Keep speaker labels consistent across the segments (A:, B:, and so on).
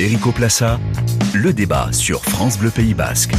A: Erico Plassa, le débat sur France Bleu Pays Basque.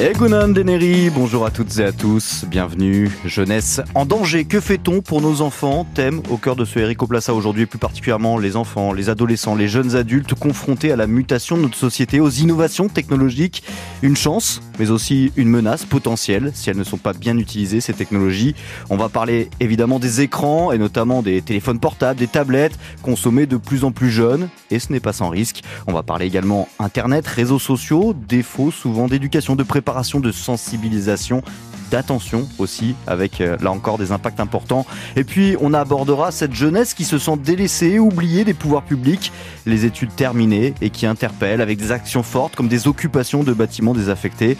B: Egunan Deneri, bonjour à toutes et à tous, bienvenue. Jeunesse en danger, que fait-on pour nos enfants? Thème au cœur de ce Erico Plassa aujourd'hui, plus particulièrement les enfants, les adolescents, les jeunes adultes confrontés à la mutation de notre société, aux innovations technologiques. Une chance, mais aussi une menace potentielle si elles ne sont pas bien utilisées, ces technologies. On va parler évidemment des écrans et notamment des téléphones portables, des tablettes consommés de plus en plus jeunes, et ce n'est pas sans risque. On va parler également Internet, réseaux sociaux, défauts souvent d'éducation, de préparation de sensibilisation d'attention aussi, avec euh, là encore des impacts importants. Et puis on abordera cette jeunesse qui se sent délaissée, oubliée des pouvoirs publics, les études terminées et qui interpelle avec des actions fortes comme des occupations de bâtiments désaffectés.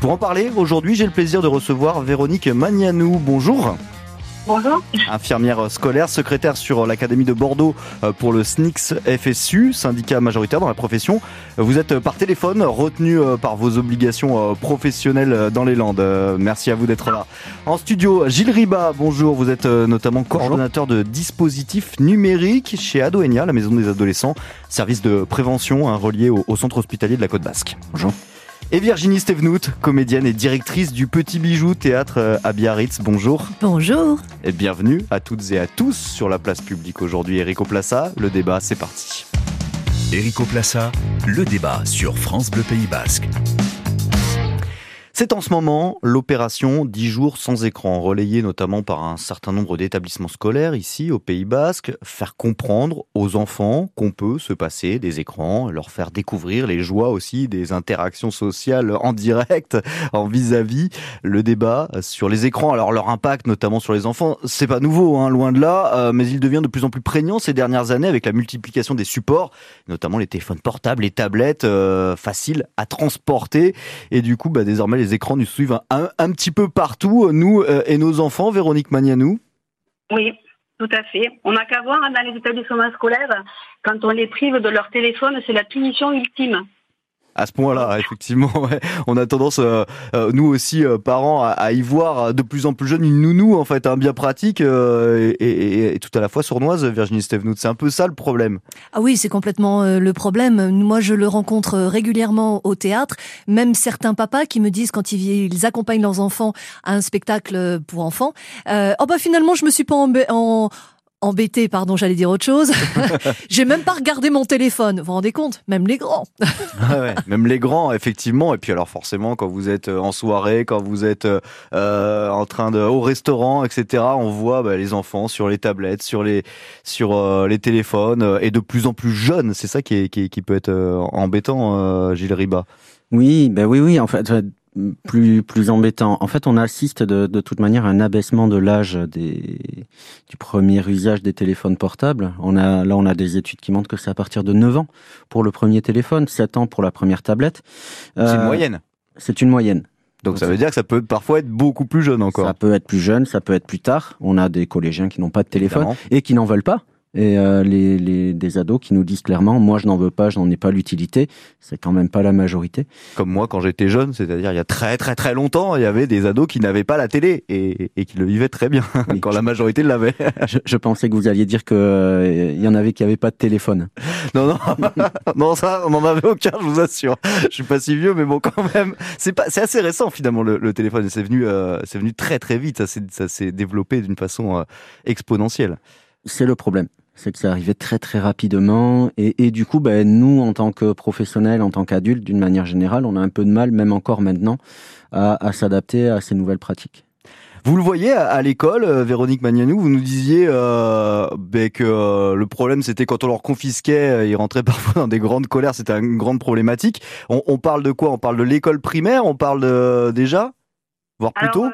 B: Pour en parler, aujourd'hui j'ai le plaisir de recevoir Véronique Magnanou. Bonjour.
C: Bonjour.
B: Infirmière scolaire, secrétaire sur l'Académie de Bordeaux euh, pour le SNICS FSU, syndicat majoritaire dans la profession. Vous êtes par téléphone retenu euh, par vos obligations euh, professionnelles dans les Landes. Merci à vous d'être là. En studio, Gilles Riba, bonjour. Vous êtes notamment coordonnateur de dispositifs numériques chez Adoenia, la maison des adolescents, service de prévention hein, relié au, au centre hospitalier de la Côte Basque. Bonjour. Et Virginie Stevenout, comédienne et directrice du Petit Bijou Théâtre euh, à Biarritz. Bonjour.
D: Bonjour.
B: Et bienvenue à toutes et à tous sur la place publique aujourd'hui. Erico Plassa, le débat, c'est parti.
A: Erico Plassa, le débat sur France Bleu Pays Basque.
B: C'est en ce moment l'opération 10 jours sans écran, relayée notamment par un certain nombre d'établissements scolaires ici au Pays Basque, faire comprendre aux enfants qu'on peut se passer des écrans, leur faire découvrir les joies aussi des interactions sociales en direct, en vis-à-vis, le débat sur les écrans, alors leur impact notamment sur les enfants, c'est pas nouveau, hein, loin de là, euh, mais il devient de plus en plus prégnant ces dernières années avec la multiplication des supports, notamment les téléphones portables, les tablettes, euh, faciles à transporter, et du coup, bah, désormais les écrans nous suivent un, petit peu partout, nous euh, et nos enfants. Véronique Magnanou
C: Oui, tout à fait. On n'a qu'à voir dans les établissements scolaires, quand on les prive de leur téléphone, c'est la punition ultime
B: à ce point-là, effectivement. On a tendance, euh, euh, nous aussi, euh, parents, à, y voir de plus en plus jeune une nounou, en fait, un bien pratique et, tout à la fois sournoise, Virginie Stevenout. C'est un peu ça le problème.
D: Ah oui, c'est complètement le problème. Moi, je le rencontre régulièrement au théâtre. Même certains papas qui me disent quand ils, accompagnent leurs enfants à un spectacle pour enfants, oh bah finalement, je me suis pas en, en embêté, pardon, j'allais dire autre chose. J'ai même pas regardé mon téléphone. Vous vous rendez compte? Même les grands.
B: ah ouais, même les grands, effectivement. Et puis alors forcément, quand vous êtes euh, en soirée, quand vous êtes euh, euh, en train de au restaurant, etc., on voit bah, les enfants sur les tablettes, sur les sur euh, les téléphones, et de plus en plus jeunes. C'est ça qui, est, qui, qui, peut être embêtant, Gilles Riba.
E: Oui, ben oui, oui. En fait, plus plus embêtant. En fait, on assiste de, de toute manière à un abaissement de l'âge des du premier usage des téléphones portables. On a là, on a des études qui montrent que c'est à partir de 9 ans pour le premier téléphone, 7 ans pour la première tablette.
B: c'est une euh, moyenne.
E: C'est une moyenne.
B: Donc ça veut dire que ça peut parfois être beaucoup plus jeune encore.
E: Ça peut être plus jeune, ça peut être plus tard. On a des collégiens qui n'ont pas de téléphone et qui n'en veulent pas et euh, les, les, des ados qui nous disent clairement moi je n'en veux pas, je n'en ai pas l'utilité. C'est quand même pas la majorité.
B: Comme moi quand j'étais jeune, c'est-à-dire il y a très très très longtemps, il y avait des ados qui n'avaient pas la télé et, et qui le vivaient très bien quand la majorité l'avait.
E: je, je, pensais que vous alliez dire que euh, il y en avait qui n'avaient pas de téléphone.
B: Non non non ça on n'en avait aucun, je vous assure. Je suis pas si vieux mais bon quand même c'est pas c'est assez récent finalement le, le téléphone. C'est venu euh, c'est venu très très vite. Ça s'est développé d'une façon euh, exponentielle.
E: C'est le problème c'est que ça arrivait très très rapidement. Et, et du coup ben, nous en tant que professionnels en tant qu'adultes d'une manière générale on a un peu de mal même encore maintenant à, à s'adapter à ces nouvelles pratiques.
B: Vous le voyez à, l'école, euh, Véronique Magnanou, vous nous disiez euh, ben, que euh, le problème c'était quand on leur confisquait, euh, ils rentraient parfois dans des grandes colères, c'était une grande problématique. On, on, parle de quoi? On parle de l'école primaire? On parle de, déjà? Voire plus tôt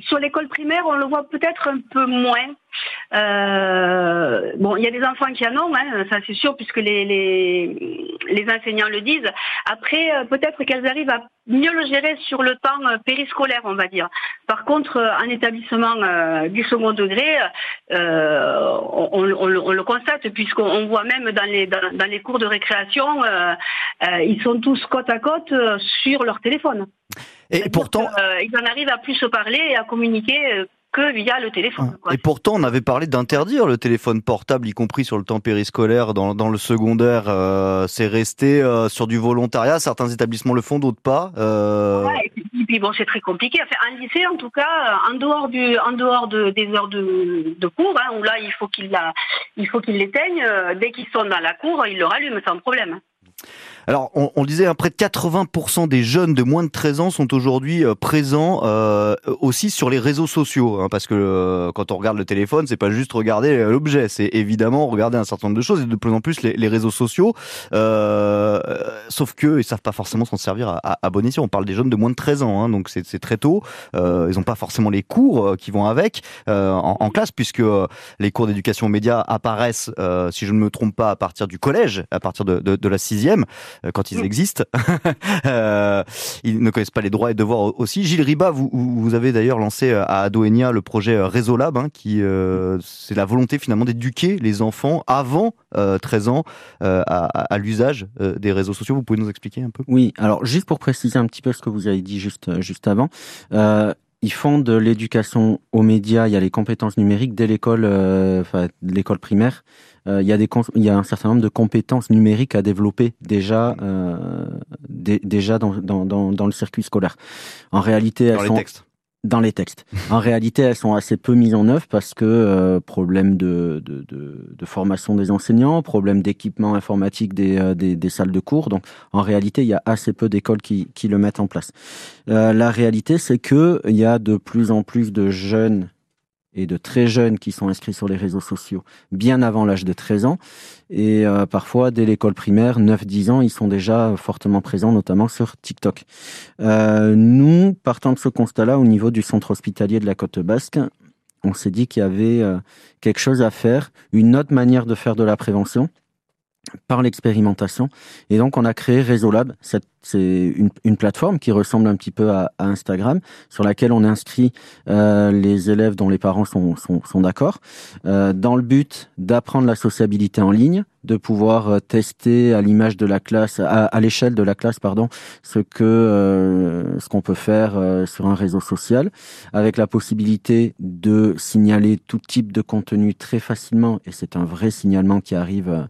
C: Sur l'école primaire, on le voit peut-être un peu moins. Euh, bon, il y a des enfants qui en ont, hein, ça c'est sûr, puisque les, les, les, enseignants le disent. Après, euh, peut-être qu'elles arrivent à mieux le gérer sur le temps euh, périscolaire, on va dire. Par contre, euh, en établissement du second degré, on, on, on, le constate, puisqu'on voit même dans les, dans, dans, les cours de récréation, ils sont tous côte à côte sur leur téléphone.
B: Et pourtant,
C: ils en arrivent à plus se parler et à communiquer que via le téléphone.
B: Et pourtant, on avait parlé d'interdire le téléphone portable, y compris sur le temps périscolaire, dans, dans le secondaire. Euh, c'est resté euh, sur du volontariat. Certains établissements le font, d'autres pas.
C: Euh... Ouais, et puis bon, c'est très compliqué. Enfin, un lycée, en tout cas, en dehors du, en dehors de, des heures de, de cours, hein, où là, il faut qu'il il faut qu'il l'éteigne. Dès qu'ils sont dans la cour, ils le rallument sans problème.
B: Alors, on, on disait, hein, près de 80% des jeunes de moins de 13 ans sont aujourd'hui euh, présents euh, aussi sur les réseaux sociaux, hein, parce que euh, quand on regarde le téléphone, c'est pas juste regarder l'objet, c'est évidemment regarder un certain nombre de choses et de plus en plus les, les réseaux sociaux. sauf que ils savent pas forcément s'en servir à, à, à, bon escient. On parle des jeunes de moins de 13 ans, hein, donc c'est très tôt. ils n'ont pas forcément les cours qui vont avec en, en, classe, puisque les cours d'éducation aux médias apparaissent, si je ne me trompe pas, à partir du collège, à partir de, de, de la sixième. Euh, quand ils existent. euh, ils ne connaissent pas les droits et devoirs aussi. Gilles Riba, vous, vous avez d'ailleurs lancé euh, à Adoenia le projet Réseau Lab, hein, qui euh, c'est la volonté finalement d'éduquer les enfants avant euh, 13 ans euh, à, à l'usage des réseaux sociaux. Vous pouvez nous expliquer un peu?
E: Oui, alors juste pour préciser un petit peu ce que vous avez dit juste, juste avant. Ils font de l'éducation aux médias, il y a les compétences numériques dès l'école, enfin l'école primaire. Euh, il, y a des il y a un certain nombre de compétences numériques à développer déjà, euh, déjà dans, dans, dans, dans, le circuit scolaire. En réalité, elles
B: dans
E: sont
B: textes.
E: Dans les textes. En réalité, elles sont assez peu mises en œuvre parce que euh, problème de, de, de, de, formation des enseignants, problème d'équipement informatique des, euh, des, des, salles de cours. Donc, en réalité, il y a assez peu d'écoles qui, qui le mettent en place. Euh, la réalité, c'est que il y a de plus en plus de jeunes et de très jeunes qui sont inscrits sur les réseaux sociaux bien avant l'âge de 13 ans. Et euh, parfois, dès l'école primaire, 9-10 ans, ils sont déjà fortement présents, notamment sur TikTok. Euh, nous, partant de ce constat-là, au niveau du centre hospitalier de la Côte Basque, on s'est dit qu'il y avait euh, quelque chose à faire, une autre manière de faire de la prévention par l'expérimentation. Et donc, on a créé Réseau Lab. C'est une, plateforme qui ressemble un petit peu à, Instagram, sur laquelle on inscrit euh, les élèves dont les parents sont, sont, d'accord, euh, dans le but d'apprendre la sociabilité en ligne, de pouvoir euh, tester à l'image de la classe, à, l'échelle de la classe, pardon, ce que ce qu'on peut faire sur un réseau social, avec la possibilité de signaler tout type de contenu très facilement, et c'est un vrai signalement qui arrive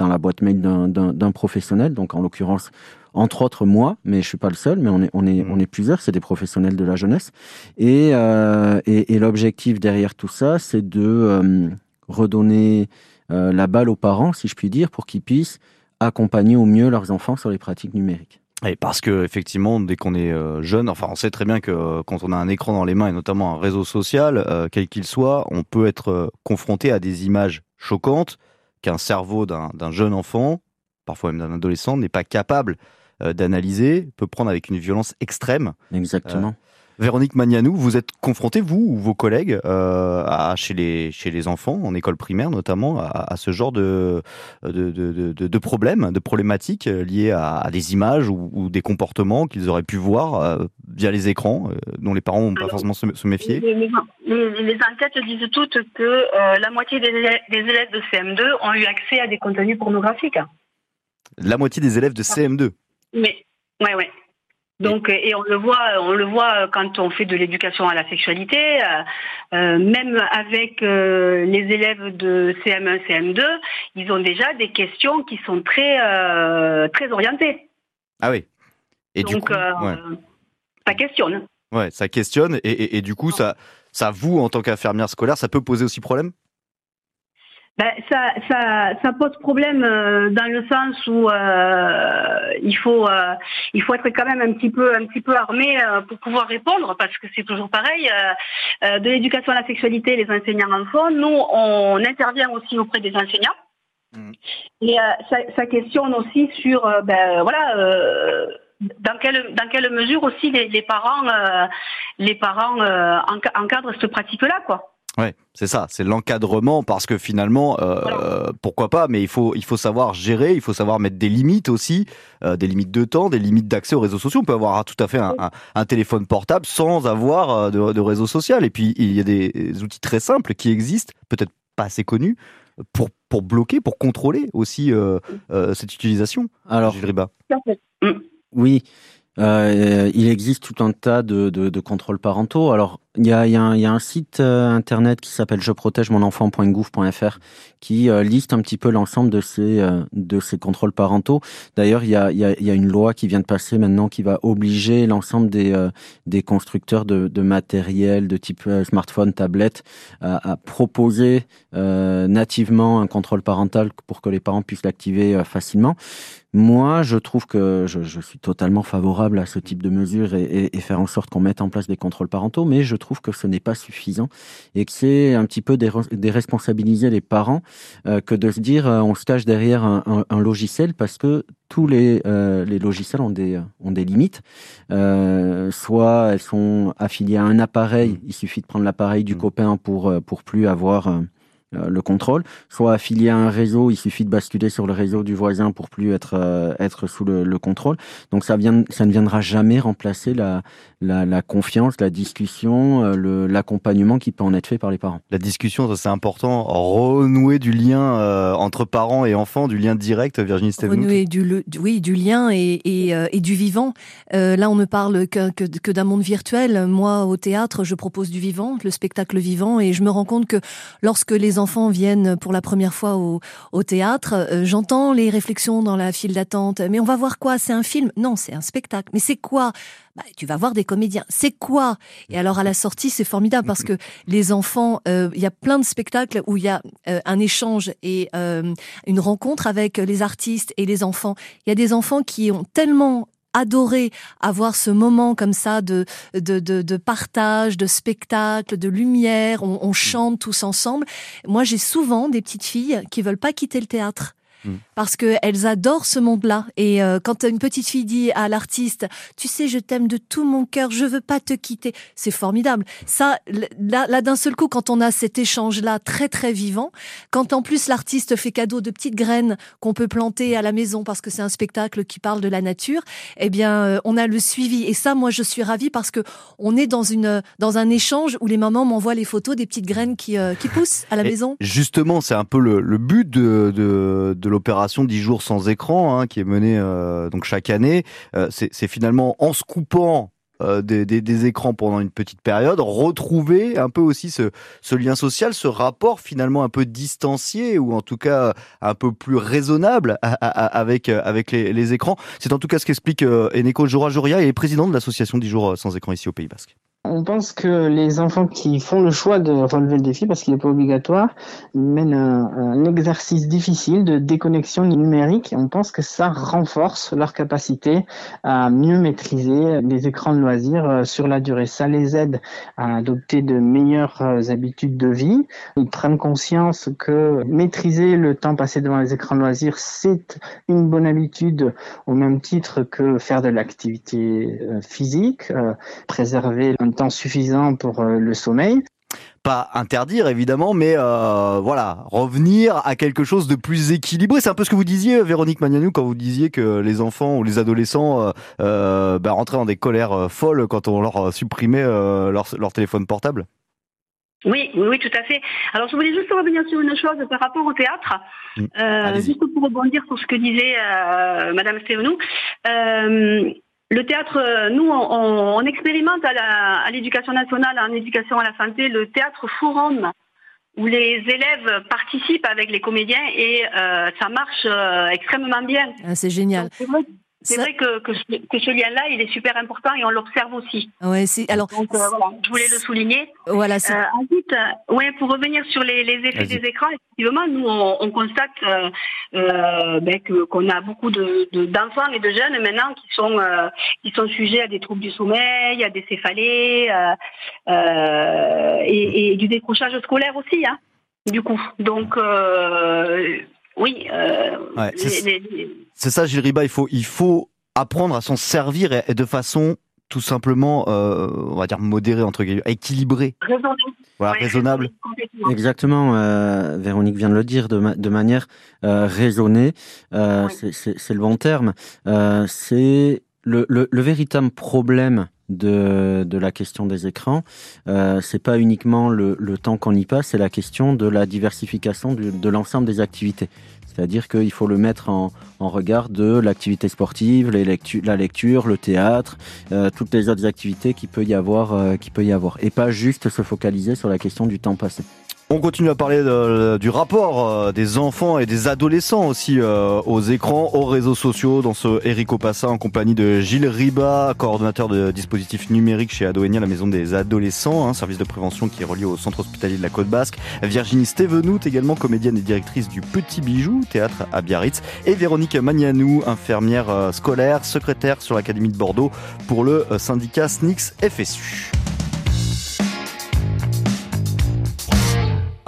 E: dans la boîte mail d'un professionnel, donc en l'occurrence entre autres moi, mais je suis pas le seul, mais on est on est on est plusieurs, c'est des professionnels de la jeunesse, et euh, et, et l'objectif derrière tout ça, c'est de euh, redonner euh, la balle aux parents, si je puis dire, pour qu'ils puissent accompagner au mieux leurs enfants sur les pratiques numériques.
B: Et parce que effectivement, dès qu'on est jeune, enfin, on sait très bien que quand on a un écran dans les mains et notamment un réseau social, quel qu'il soit, on peut être confronté à des images choquantes qu'un cerveau d'un jeune enfant, parfois même d'un adolescent, n'est pas capable d'analyser, peut prendre avec une violence extrême.
E: Exactement.
B: Véronique Magnanou, vous êtes confronté, vous ou vos collègues, euh, à, chez, les, chez les enfants, en école primaire notamment, à, à ce genre de, de, de, de, de, problèmes, de problématiques liées à, à des images ou, ou des comportements qu'ils auraient pu voir euh, via les écrans, euh, dont les parents n'ont pas forcément se, se méfier
C: les, les, les, enquêtes disent toutes que euh, la moitié des élèves, des élèves de CM2 ont eu accès à des contenus pornographiques.
B: La moitié des élèves de CM2
C: Mais, ouais, ouais. Donc et on le voit, on le voit quand on fait de l'éducation à la sexualité, euh, même avec euh, les élèves de CM1, CM2, ils ont déjà des questions qui sont très euh, très orientées.
B: Ah oui.
C: Et Donc, du coup, ouais. ça questionne.
B: Ouais, ça questionne et, et, et du coup, ça, ça vous en tant qu'infirmière scolaire, ça peut poser aussi problème?
C: Ben, ça, ça, ça, pose problème euh, dans le sens où euh, il faut euh, il faut être quand même un petit peu un petit peu armé pour pouvoir répondre parce que c'est toujours pareil de l'éducation à la sexualité les enseignants en font. Nous on intervient aussi auprès des enseignants. Mmh. et ça, ça, questionne aussi sur ben voilà dans quelle dans quelle mesure aussi les, les parents les parents encadrent cette pratique là quoi
B: Ouais, c'est ça, c'est l'encadrement parce que finalement, euh, voilà. pourquoi pas, mais il faut il faut savoir gérer, il faut savoir mettre des limites aussi, euh, des limites de temps, des limites d'accès aux réseaux sociaux. On peut avoir tout à fait un, un, un téléphone portable sans avoir euh, de, de, réseau social. Et puis il y a des outils très simples qui existent, peut-être pas assez connus, pour pour bloquer, pour contrôler aussi euh, euh, cette utilisation.
E: Alors, oui, il existe tout un tas de, de, de contrôles parentaux. Alors il y a, un, site euh, internet qui s'appelle je protège mon enfant.gouv.fr qui euh, liste un petit peu l'ensemble de ces euh, contrôles parentaux. D'ailleurs, il y a, une loi qui vient de passer maintenant qui va obliger l'ensemble des constructeurs de, matériel de type smartphone, tablette à, proposer nativement un contrôle parental pour que les parents puissent l'activer facilement. Moi, je trouve que je, suis totalement favorable à ce type de mesures et, et, et faire en sorte qu'on mette en place des contrôles parentaux, mais je trouve que ce n'est pas suffisant et que c'est un petit peu déresponsabiliser les parents euh, que de se dire euh, on se cache derrière un, un, un logiciel parce que tous les, euh, les logiciels ont des, ont des limites. Soit elles sont affiliées à un appareil, mmh. il suffit de prendre l'appareil du mmh. copain pour, pour plus avoir le contrôle, soit affilié à un réseau, il suffit de basculer sur le réseau du voisin pour plus être euh, être sous le, le, contrôle. Donc ça vient, ça ne viendra jamais remplacer la la, la confiance, la discussion, euh, le l'accompagnement qui peut en être fait par les parents.
B: La discussion, c'est important. Renouer du lien euh, entre parents et enfants, du lien direct. Virginie Stevenot.
D: Renouer du, le, oui du lien et et, euh, et du vivant. là, on ne parle que que, que d'un monde virtuel. Moi, au théâtre, je propose du vivant, le spectacle vivant, et je me rends compte que lorsque les enfants viennent pour la première fois au, théâtre, euh, j'entends les réflexions dans la file d'attente. Mais on va voir quoi? C'est un film? Non, c'est un spectacle. Mais c'est quoi? Bah, Tu vas voir des comédiens. C'est quoi? Et alors à la sortie, c'est formidable parce que les enfants, euh, il y a plein de spectacles où il y a euh, un échange et une rencontre avec les artistes et les enfants. Il y a des enfants qui ont tellement adoré avoir ce moment comme ça de, de, de, de partage, de spectacle, de lumière, on, on chante tous ensemble. Moi, j'ai souvent des petites filles qui veulent pas quitter le théâtre Mm. parce qu'elles adorent ce monde-là. Et euh, quand une petite fille dit à l'artiste, tu sais, je t'aime de tout mon cœur, je veux pas te quitter, c'est formidable. Ça, là, là d'un seul coup, quand on a cet échange-là très très vivant, quand en plus l'artiste fait cadeau de petites graines qu'on peut planter à la maison parce que c'est un spectacle qui parle de la nature, eh bien, euh, on a le suivi. Et ça, moi, je suis ravie parce que on est dans une dans un échange où les mamans m'envoient les photos des petites graines qui euh, qui poussent à la
B: Et
D: maison.
B: Justement, c'est un peu le, le but de, de, de l'opération 10 jours sans écran, hein, qui est menée euh, donc chaque année. Euh, c'est finalement en se coupant euh, des, écrans pendant une petite période, retrouver un peu aussi ce, lien social, ce rapport finalement un peu distancié ou en tout cas un peu plus raisonnable avec, les, écrans. C'est en tout cas ce qu'explique Eneko Joura-Joria et président de l'association 10 jours sans écran ici au Pays Basque.
F: On pense que les enfants qui font le choix de relever le défi, parce qu'il n'est pas obligatoire, mènent un, exercice difficile de déconnexion numérique. On pense que ça renforce leur capacité à mieux maîtriser les écrans de loisirs euh, sur la durée. Ça les aide à adopter de meilleures euh, habitudes de vie. Ils prennent conscience que maîtriser le temps passé devant les écrans de loisirs, c'est une bonne habitude au même titre que faire de l'activité euh, physique, préserver un temps suffisant pour euh, le sommeil.
B: Pas interdire évidemment, mais euh, voilà, revenir à quelque chose de plus équilibré. C'est un peu ce que vous disiez, Véronique Magnanou, quand vous disiez que les enfants ou les adolescents euh, euh, bah, rentraient dans des colères euh, folles quand on leur supprimait euh, leur, leur téléphone portable.
C: Oui, oui, tout à fait. Alors, je voulais juste revenir sur une chose par rapport au théâtre, mmh. euh, juste pour rebondir sur ce que disait euh, Madame Stévenou. Le théâtre, euh, nous, on, on expérimente à l'éducation nationale, en éducation à la santé, le théâtre forum où les élèves participent avec les comédiens et euh, ça marche euh, extrêmement bien.
D: Ah, c'est génial.
C: Donc, c'est vrai que, que, ce, que ce lien-là, il est super important et on l'observe aussi.
D: Ouais, c'est alors.
C: Donc, euh, voilà, je voulais le souligner.
D: Voilà.
C: Euh, ensuite, euh, ouais, pour revenir sur les, les effets des écrans, effectivement, nous on, on constate euh, ben, que qu'on a beaucoup de d'enfants et de jeunes maintenant qui sont qui sont sujets à des troubles du sommeil, à des céphalées et, et, du décrochage scolaire aussi, hein, du coup. Donc oui. Euh,
B: ouais, c'est ça, Gilles Riba. Il faut, il faut apprendre à s'en servir et, et, de façon tout simplement, euh, on va dire modérée entre guillemets, équilibrée.
C: Raisonnable.
B: Voilà,
C: ouais,
B: raisonnable.
E: Exactement. Euh, Véronique vient de le dire de, ma de manière euh, raisonnée. Euh. C'est le bon terme. Euh, c'est le, le, le, véritable problème de, de la question des écrans, euh, c'est pas uniquement le, le temps qu'on y passe, c'est la question de la diversification de, de l'ensemble des activités. C'est-à-dire qu'il faut le mettre en, en regard de l'activité sportive, les la lecture, le théâtre, euh, toutes les autres activités qui peut y avoir, euh, qui peut y avoir, et pas juste se focaliser sur la question du temps passé.
B: On continue à parler du rapport euh, des enfants et des adolescents aussi euh, aux écrans, aux réseaux sociaux, dans ce Eric Passa en compagnie de Gilles Riba, coordonnateur de dispositifs numériques chez Adoenia, la maison des adolescents, un service de prévention qui est relié au centre hospitalier de la Côte Basque. Virginie Stevenout, également comédienne et directrice du Petit Bijou, théâtre à Biarritz. Et Véronique Magnanou, infirmière euh, scolaire, secrétaire sur l'Académie de Bordeaux pour le syndicat SNICS FSU.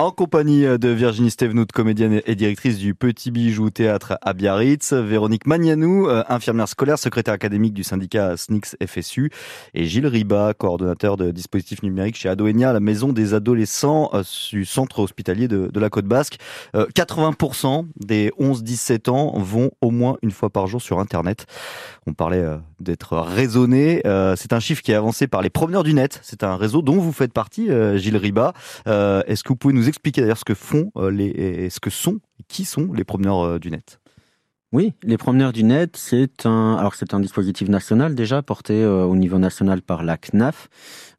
B: En compagnie de Virginie Stevenout, comédienne et directrice du Petit Bijou Théâtre à Biarritz, Véronique Magnanou, euh, infirmière scolaire, secrétaire académique du syndicat SNICS FSU, et Gilles Riba, coordonnateur de dispositifs numériques chez Adoenia, la maison des adolescents euh, du centre hospitalier de, la Côte Basque. 80% euh, des 11-17 ans vont au moins une fois par jour sur Internet. On parlait d'être raisonné. C'est un chiffre qui est avancé par les promeneurs du net. C'est un réseau dont vous faites partie, Gilles Riba. Est-ce que vous pouvez nous expliquer d'ailleurs ce que font euh, les, ce que sont, qui sont les promeneurs euh, du net.
E: Oui, les promeneurs du net, c'est un, alors c'est un dispositif national déjà porté euh, au niveau national par la CNAF,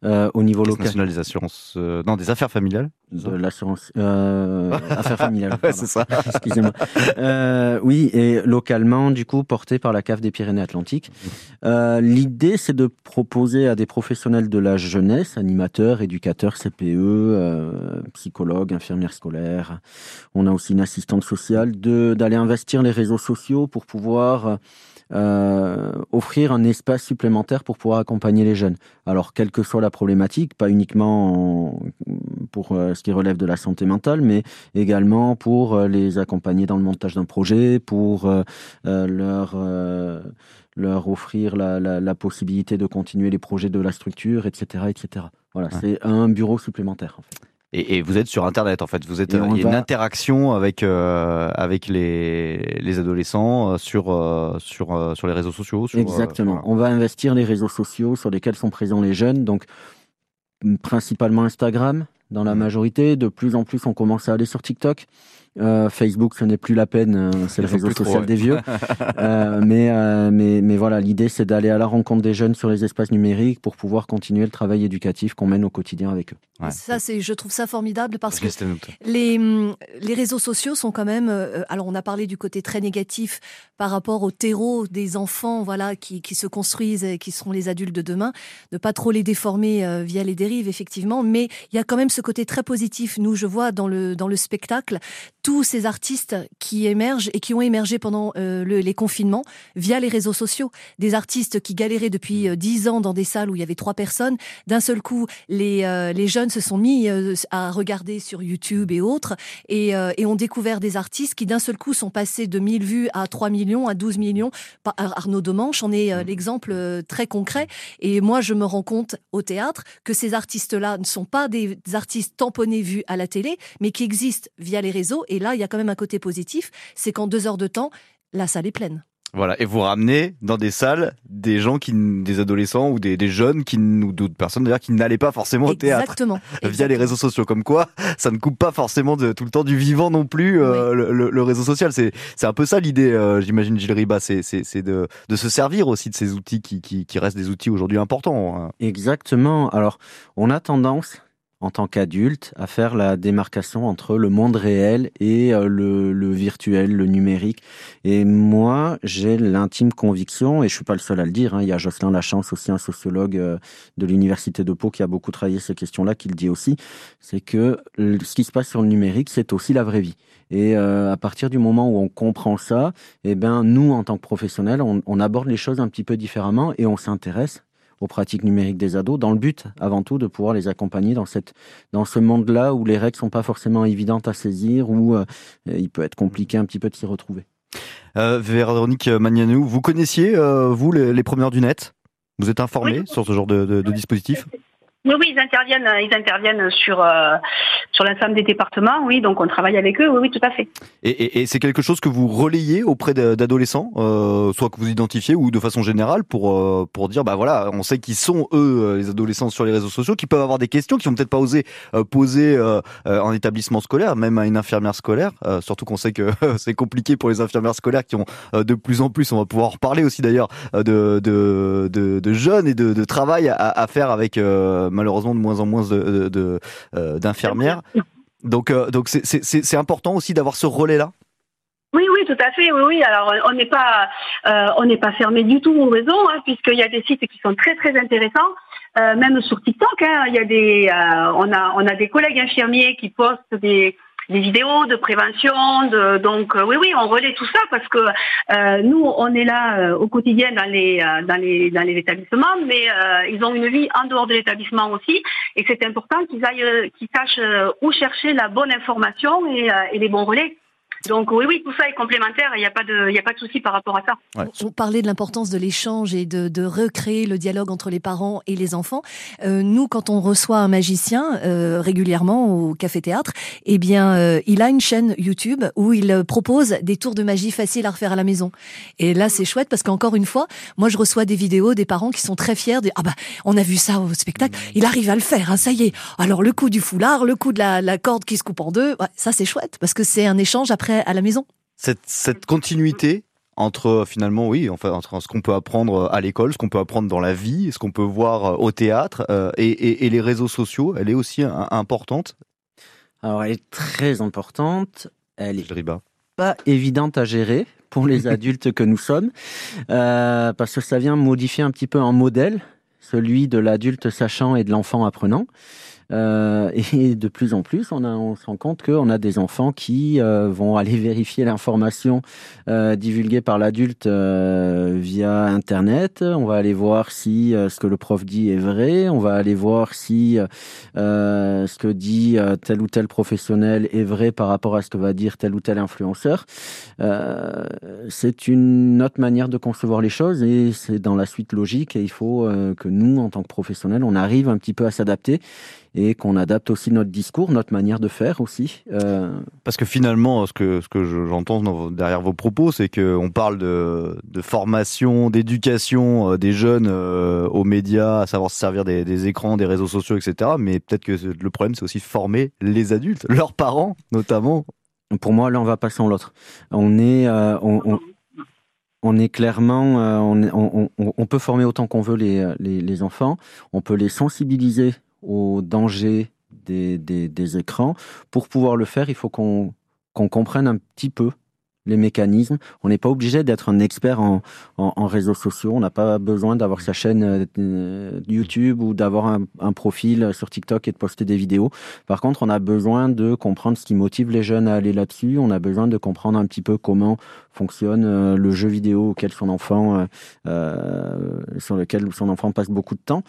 E: au niveau local.
B: National des assurances, non, des affaires familiales
E: de l'assurance euh, affaires familiales.
B: c'est ça.
E: Excusez-moi. Euh, oui, et localement, du coup, porté par la CAF des Pyrénées-Atlantiques. Euh, L'idée, c'est de proposer à des professionnels de la jeunesse, animateurs, éducateurs, CPE, euh, psychologues, infirmières scolaires. On a aussi une assistante sociale, de d'aller investir les réseaux sociaux pour pouvoir euh, offrir un espace supplémentaire pour pouvoir accompagner les jeunes. Alors, quelle que soit la problématique, pas uniquement pour euh, ce qui relève de la santé mentale, mais également pour euh, les accompagner dans le montage d'un projet, pour leur leur offrir la, la, la, possibilité de continuer les projets de la structure, etc., etc. Voilà, c'est un bureau supplémentaire en fait.
B: Et, et, vous êtes sur Internet, en fait. Vous êtes, il y a une interaction avec euh, avec les, les adolescents euh, sur euh, sur euh, sur les réseaux sociaux. Sur,
E: Exactement. On va investir les réseaux sociaux sur lesquels sont présents les jeunes. Donc principalement Instagram dans la mmh. majorité. De plus en plus, on commence à aller sur TikTok. Euh, Facebook, ce n'est plus la peine, euh, c'est le réseau social des vieux. euh, mais, euh, mais, mais voilà, l'idée, c'est d'aller à la rencontre des jeunes sur les espaces numériques pour pouvoir continuer le travail éducatif qu'on mène au quotidien avec eux.
D: Ouais. Ça, c'est, je trouve ça formidable parce que les, hum, les réseaux sociaux sont quand même. Euh, alors, on a parlé du côté très négatif par rapport au terreau des enfants, voilà, qui, qui se construisent et qui seront les adultes de demain. Ne pas trop les déformer euh, via les dérives, effectivement. Mais il y a quand même ce côté très positif. Nous, je vois dans le dans le spectacle tous ces artistes qui émergent et qui ont émergé pendant euh, le, les confinements via les réseaux sociaux. Des artistes qui galéraient depuis euh, dix ans dans des salles où il y avait trois personnes. D'un seul coup, les, euh, les jeunes se sont mis à regarder sur YouTube et autres et, et ont découvert des artistes qui d'un seul coup sont passés de 1000 vues à 3 millions, à 12 millions. Arnaud Demanche en est euh, l'exemple très concret. Et moi, je me rends compte au théâtre que ces artistes-là ne sont pas des artistes tamponnés vus à la télé, mais qui existent via les réseaux et là, il y a quand même un côté positif, c'est qu'en deux heures de temps, la salle est pleine.
B: Voilà, et vous ramenez dans des salles des gens qui, des adolescents ou des, des jeunes qui, ou d'autres personnes d'ailleurs qui n'allaient pas forcément au théâtre
D: Exactement.
B: via les réseaux sociaux. Comme quoi, ça ne coupe pas forcément de, tout le temps du vivant non plus euh, oui. le, le, le, réseau social. C'est, c'est un peu ça l'idée, euh, j'imagine, Gilles Riba, c'est, c'est, c'est de, de se servir aussi de ces outils qui, qui, qui restent des outils aujourd'hui importants. Hein.
E: Exactement. Alors, on a tendance en tant qu'adulte à faire la démarcation entre le monde réel et euh, le, virtuel, le numérique. Et moi, j'ai l'intime conviction, et je suis pas le seul à le dire, hein, il y a Jocelyn Lachance, aussi un sociologue euh, de l'Université de Pau qui a beaucoup travaillé ces questions-là, qui le dit aussi, c'est que ce qui se passe sur le numérique, c'est aussi la vraie vie. Et euh, à partir du moment où on comprend ça, eh ben nous, en tant que professionnels, on, on aborde les choses un petit peu différemment et on s'intéresse aux pratiques numériques des ados, dans le but, avant tout, de pouvoir les accompagner dans, cette, dans ce monde-là où les règles sont pas forcément évidentes à saisir, où euh, il peut être compliqué un petit peu de s'y retrouver.
B: Euh, Véronique Magnanou, vous connaissiez, euh, vous, les, les promeneurs du net? Vous êtes informé oui. sur ce genre de, de, de dispositif?
C: Oui, oui, ils interviennent, ils interviennent sur euh, sur l'ensemble des départements. Oui, donc on travaille avec eux. Oui, oui, tout à fait.
B: Et, et, c'est quelque chose que vous relayez auprès d'adolescents, euh, soit que vous identifiez ou de façon générale pour euh, pour dire bah voilà, on sait qu'ils sont eux les adolescents sur les réseaux sociaux, qui peuvent avoir des questions, qui vont peut-être pas oser poser en établissement scolaire, même à une infirmière scolaire. surtout qu'on sait que c'est compliqué pour les infirmières scolaires qui ont de plus en plus. On va pouvoir reparler aussi d'ailleurs de, de, de, jeunes et de, de travail à, à faire avec malheureusement de moins en moins de, euh, d'infirmières. Donc, euh, donc c'est important aussi d'avoir ce relais-là.
C: Oui, oui, tout à fait. Oui, oui. Alors, on n'est pas, euh, on n'est pas fermé du tout au réseau, hein, puisqu'il y a des sites qui sont très, très intéressants. même sur TikTok, hein, y a des, on a, on a des collègues infirmiers qui postent des, des vidéos de prévention, de, donc euh, oui oui on relaie tout ça parce que euh, nous on est là euh, au quotidien dans les dans les dans les établissements, mais ils ont une vie en dehors de l'établissement aussi et c'est important qu'ils aillent qu'ils sachent où chercher la bonne information et, et les bons relais. Donc oui, oui, tout ça est complémentaire. Il n'y a pas de, il y a pas de souci par rapport à ça.
D: Ouais. On parlait de l'importance de l'échange et de, de, recréer le dialogue entre les parents et les enfants. Euh, nous, quand on reçoit un magicien euh, régulièrement au café théâtre, eh bien, euh, il a une chaîne YouTube où il propose des tours de magie faciles à refaire à la maison. Et là, c'est chouette parce qu'encore une fois, moi, je reçois des vidéos des parents qui sont très fiers. De, ah bah, on a vu ça au spectacle. Il arrive à le faire. Hein, ça y est. Alors le coup du foulard, le coup de la, la corde qui se coupe en deux, ouais, ça c'est chouette parce que c'est un échange après à la maison.
B: Cette, cette continuité entre finalement oui enfin entre ce qu'on peut apprendre à l'école ce qu'on peut apprendre dans la vie ce qu'on peut voir au théâtre euh, et, et, et, les réseaux sociaux elle est aussi importante?
E: Alors elle est très importante. Elle est pas évidente à gérer pour les adultes que nous sommes euh, parce que ça vient modifier un petit peu un modèle celui de l'adulte sachant et de l'enfant apprenant euh, et de plus en plus, on, a, on se rend compte qu'on a des enfants qui euh, vont aller vérifier l'information euh, divulguée par l'adulte euh, via Internet. On va aller voir si euh, ce que le prof dit est vrai. On va aller voir si ce que dit tel ou tel professionnel est vrai par rapport à ce que va dire tel ou tel influenceur. c'est une autre manière de concevoir les choses et c'est dans la suite logique et il faut que nous, en tant que professionnels, on arrive un petit peu à s'adapter et qu'on adapte aussi notre discours, notre manière de faire aussi.
B: Euh... Parce que finalement, ce que, ce que j'entends derrière vos propos, c'est qu'on parle de, de formation, d'éducation euh, des jeunes euh, aux médias, à savoir se servir des, des écrans, des réseaux sociaux, etc. Mais peut-être que le problème, c'est aussi former les adultes, leurs parents notamment.
E: Pour moi, là, on va passer en l'autre. On est, euh, on, on, on est clairement, euh, on, on, on, peut former autant qu'on veut les, les, les, enfants, on peut les sensibiliser au danger des, des, écrans. Pour pouvoir le faire, il faut qu'on qu'on comprenne un petit peu les mécanismes. On n'est pas obligé d'être un expert en, en, réseaux sociaux. On n'a pas besoin d'avoir sa chaîne euh, YouTube ou d'avoir un, profil sur TikTok et de poster des vidéos. Par contre, on a besoin de comprendre ce qui motive les jeunes à aller là-dessus. On a besoin de comprendre un petit peu comment fonctionne euh, le jeu vidéo auquel son enfant, euh, sur lequel son enfant passe beaucoup de temps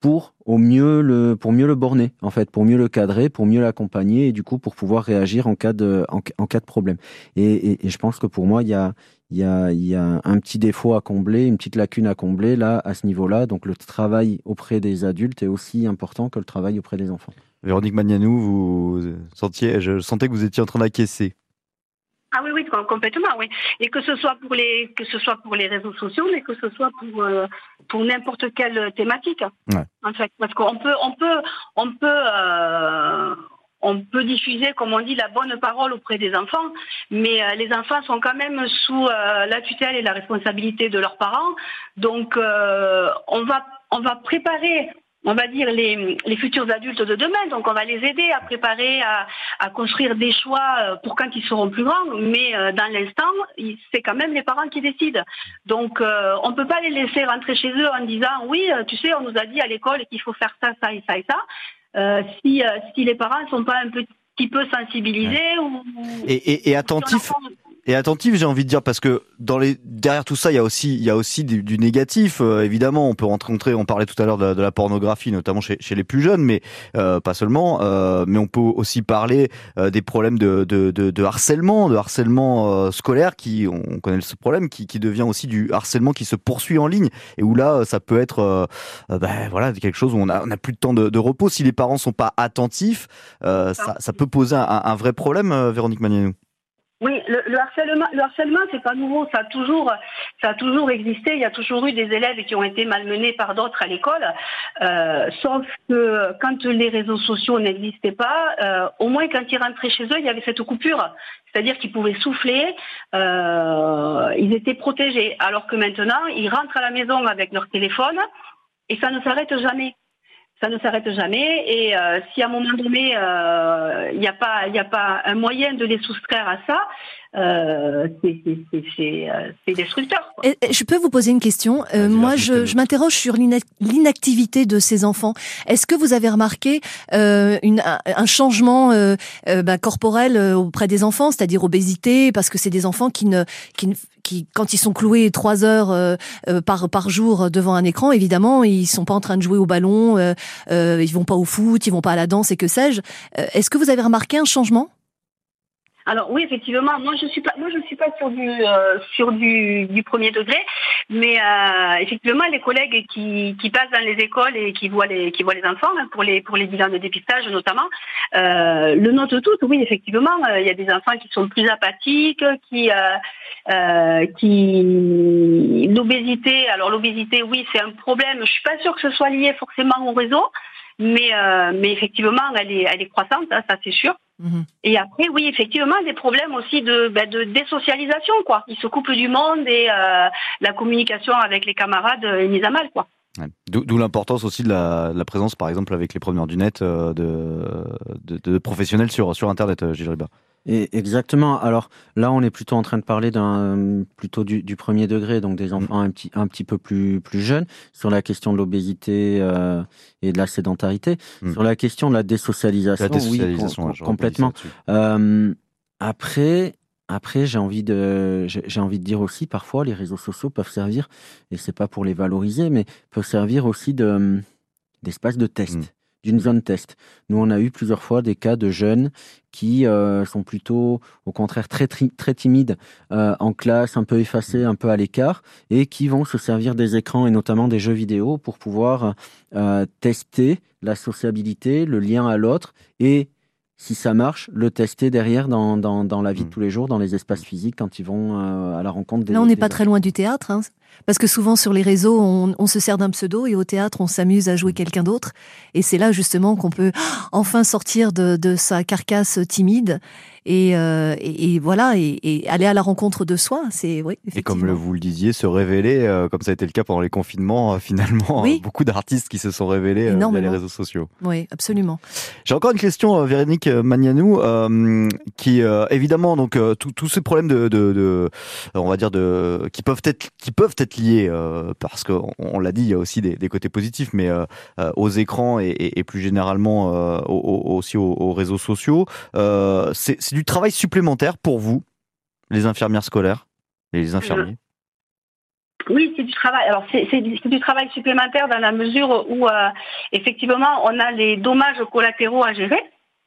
E: pour au mieux le pour mieux le borner en fait pour mieux le cadrer pour mieux l'accompagner et du coup pour pouvoir réagir en cas de en, cas de problème. Et, et, et, je pense que pour moi il y a il y a il y a un petit défaut à combler une petite lacune à combler là à ce niveau là donc le travail auprès des adultes est aussi important que le travail auprès des enfants.
B: Véronique Magnanou vous sentiez je sentais que vous étiez en train d'acquiescer
C: complètement, oui. Et que ce soit pour les, que ce soit pour les réseaux sociaux, mais que ce soit pour, euh, pour n'importe quelle thématique.
B: Ouais.
C: En fait, parce qu'on peut, on peut, on peut, euh, on peut diffuser, comme on dit, la bonne parole auprès des enfants, mais euh, les enfants sont quand même sous la tutelle et la responsabilité de leurs parents. Donc, on va, on va préparer on va dire, les, les, futurs adultes de demain. Donc, on va les aider à préparer, à, à, construire des choix euh, pour quand ils seront plus grands. Mais euh, dans l'instant, c'est quand même les parents qui décident. Donc, euh, on ne peut pas les laisser rentrer chez eux en disant, oui, tu sais, on nous a dit à l'école qu'il faut faire ça, ça et ça et ça. Euh, si, si les parents ne sont pas un petit peu sensibilisés ou,
B: et, et, et attentifs et attentif, j'ai envie de dire, parce que dans les derrière tout ça, il y a aussi il y a aussi du, négatif. Euh, évidemment, on peut rencontrer, on parlait tout à l'heure de, la pornographie, notamment chez, chez les plus jeunes, mais euh, pas seulement. Euh, mais on peut aussi parler des problèmes de, de, de, harcèlement, de harcèlement scolaire, qui on connaît ce problème, qui, qui devient aussi du harcèlement qui se poursuit en ligne et où là, ça peut être ben, voilà quelque chose où on a on a plus de temps de, repos. Si les parents sont pas attentifs, ça, ça peut poser un, un vrai problème, Véronique Magnanou.
C: Oui, le, harcèlement, le harcèlement, c'est pas nouveau. Ça a toujours, ça a toujours existé. Il y a toujours eu des élèves qui ont été malmenés par d'autres à l'école. Euh, sauf que quand les réseaux sociaux n'existaient pas, euh, au moins quand ils rentraient chez eux, il y avait cette coupure. C'est-à-dire qu'ils pouvaient souffler, euh, ils étaient protégés. Alors que maintenant, ils rentrent à la maison avec leur téléphone et ça ne s'arrête jamais ça ne s'arrête jamais. Et euh, si à un moment donné, euh, il n'y a a pas un moyen de les soustraire à ça, euh, c'est destructeur.
D: Et, je peux vous poser une question. moi, je, je m'interroge sur l'inactivité de ces enfants. Est-ce que vous avez remarqué une, un changement bah, corporel auprès des enfants, c'est-à-dire obésité, parce que c'est des enfants qui ne, qui ne qui, quand ils sont cloués trois heures euh, euh, par par jour devant un écran, évidemment, ils sont pas en train de jouer au ballon, euh, euh, ils vont pas au foot, ils vont pas à la danse et que sais-je. Est-ce que vous avez remarqué un changement?
C: Alors oui, effectivement, moi je suis pas, moi je suis pas sur du sur du, du, premier degré, mais effectivement les collègues qui, qui passent dans les écoles et qui voient les qui voient les enfants hein, pour les pour les bilans de dépistage notamment le notent toutes. Oui, effectivement, il y a des enfants qui sont plus apathiques, qui euh, qui l'obésité. Alors l'obésité, oui, c'est un problème. Je suis pas sûre que ce soit lié forcément au réseau, mais euh, mais effectivement, elle est elle est croissante, hein, ça c'est sûr. Mhm. Et après, oui, effectivement, des problèmes aussi de, ben, de désocialisation, quoi. Ils se coupent du monde et euh, la communication avec les camarades est mise à mal, quoi.
B: D'où l'importance aussi de la, la, présence, par exemple, avec les promeneurs du net, de, de, de, professionnels sur, sur Internet, Gilles Ribas.
E: Et exactement. Alors là, on est plutôt en train de parler d'un plutôt du, du, premier degré, donc des mm. enfants un petit un petit peu plus plus jeunes, sur la question de l'obésité euh, et de la sédentarité, mm. sur la question de la désocialisation, oui, complètement. Euh, après, après, j'ai envie de, j'ai envie de dire aussi, parfois, les réseaux sociaux peuvent servir, et c'est pas pour les valoriser, mais peuvent servir aussi de d'espace de test. Mm d'une zone test. Nous, on a eu plusieurs fois des cas de jeunes qui euh, sont plutôt, au contraire, très, très timides euh, en classe, un peu effacés, un peu à l'écart, et qui vont se servir des écrans et notamment des jeux vidéo pour pouvoir euh, tester la sociabilité, le lien à l'autre, et si ça marche, le tester derrière dans, dans, dans la vie de mmh. tous les jours, dans les espaces physiques, quand ils vont à la rencontre des...
D: Là, on n'est pas très loin du théâtre. Hein. Parce que souvent sur les réseaux, on, se sert d'un pseudo et au théâtre, on s'amuse à jouer quelqu'un d'autre. Et c'est là justement qu'on peut enfin sortir de, de sa carcasse timide et, euh, et, et voilà et, et, aller à la rencontre de soi c'est oui
B: et comme le, vous le disiez se révéler euh, comme ça a été le cas pendant les confinements euh, finalement oui. beaucoup d'artistes qui se sont révélés via les réseaux sociaux.
D: Oui absolument.
B: J'ai encore une question Véronique Magnanou qui évidemment donc tous ces problèmes de, de, de, on va dire de qui peuvent être qui peuvent être liés parce que on, l'a dit il y a aussi des, des côtés positifs mais aux écrans et, et plus généralement aussi aux, aux, réseaux sociaux c'est c'est du travail supplémentaire pour vous, les infirmières scolaires et les infirmiers?
C: Oui, c'est du travail. Alors c'est du, travail supplémentaire dans la mesure où euh, effectivement on a les dommages collatéraux à gérer.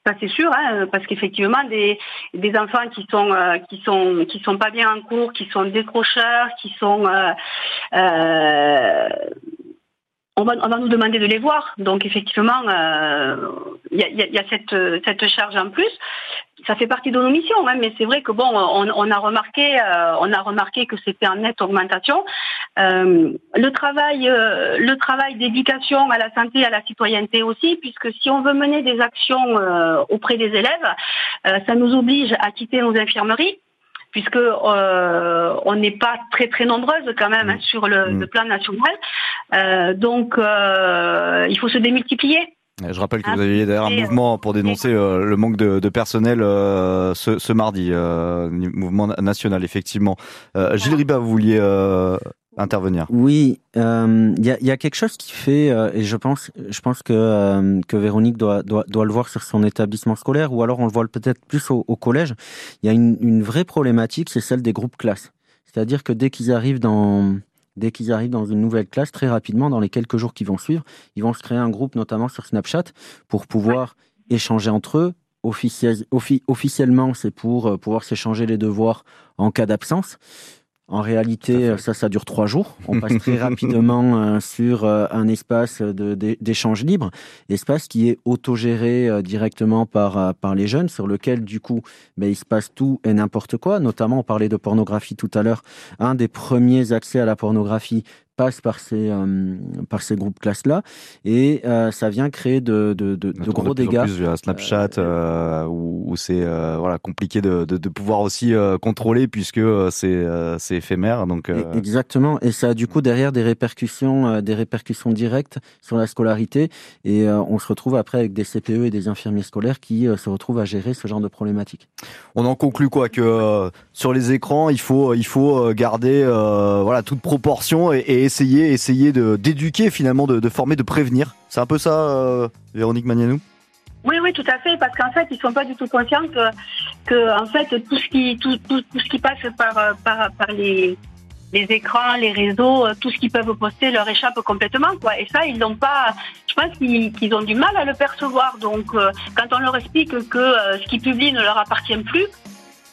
C: Ça c'est sûr, hein, parce qu'effectivement des, des enfants qui sont euh, qui sont qui sont pas bien en cours, qui sont décrocheurs, qui sont euh, on va, nous demander de les voir. Donc effectivement, il y, a, cette, charge en plus ça fait partie de nos missions, hein, mais c'est vrai que bon, on, a remarqué, euh, on a remarqué que c'était en nette augmentation. Euh, le travail, euh, le travail d'éducation à la santé, à la citoyenneté aussi, puisque si on veut mener des actions euh, auprès des élèves, ça nous oblige à quitter nos infirmeries puisque euh, on n'est pas très très nombreuses quand même hein, sur le, le, plan national. Euh, donc euh, il faut se démultiplier.
B: Je rappelle que vous aviez d'ailleurs un mouvement pour dénoncer euh, le manque de, de personnel euh, ce, ce, mardi, euh, mouvement national effectivement. Gilles Riba, vous vouliez intervenir.
E: Oui, il y, a, quelque chose qui fait, et je pense, je pense que, que Véronique doit, doit, doit, le voir sur son établissement scolaire, ou alors on le voit peut-être plus au, collège. Il y a une, une vraie problématique, c'est celle des groupes classes. C'est-à-dire que dès qu'ils arrivent dans dès qu'ils arrivent dans une nouvelle classe, très rapidement, dans les quelques jours qui vont suivre, ils vont se créer un groupe, notamment sur Snapchat, pour pouvoir échanger entre eux. officiellement, c'est pour euh, pouvoir s'échanger les devoirs en cas d'absence. En réalité, ça, ça dure trois jours. On passe très rapidement euh, sur euh, un espace d'échange libre, espace qui est autogéré euh, directement par, par les jeunes, sur lequel, du coup, ben, il se passe tout et n'importe quoi. Notamment, on parlait de pornographie tout à l'heure. Un des premiers accès à la pornographie, passe par ces euh, par ces groupes classes là et euh, ça vient créer de de, de, de gros dégâts.
B: Plus via Snapchat euh, où, c'est voilà compliqué de, de, pouvoir aussi contrôler puisque c'est c'est éphémère donc.
E: Exactement et ça a du coup derrière des répercussions des répercussions directes sur la scolarité et on se retrouve après avec des CPE et des infirmiers scolaires qui se retrouvent à gérer ce genre de problématiques.
B: On en conclut quoi que sur les écrans il faut il faut garder voilà toute proportion et, et essayer, essayer de d'éduquer finalement, de, former, de prévenir. C'est un peu ça, euh, Véronique Magnanou?
C: Oui, oui, tout à fait, parce qu'en fait, ils sont pas du tout conscients que, que en fait, tout ce qui, tout, tout, tout ce qui passe par, par, par les, les écrans, les réseaux, tout ce qu'ils peuvent poster leur échappe complètement, quoi. Et ça, ils n'ont pas, je pense qu'ils ont du mal à le percevoir. Donc, euh, quand on leur explique que euh, ce qu'ils publient ne leur appartient plus,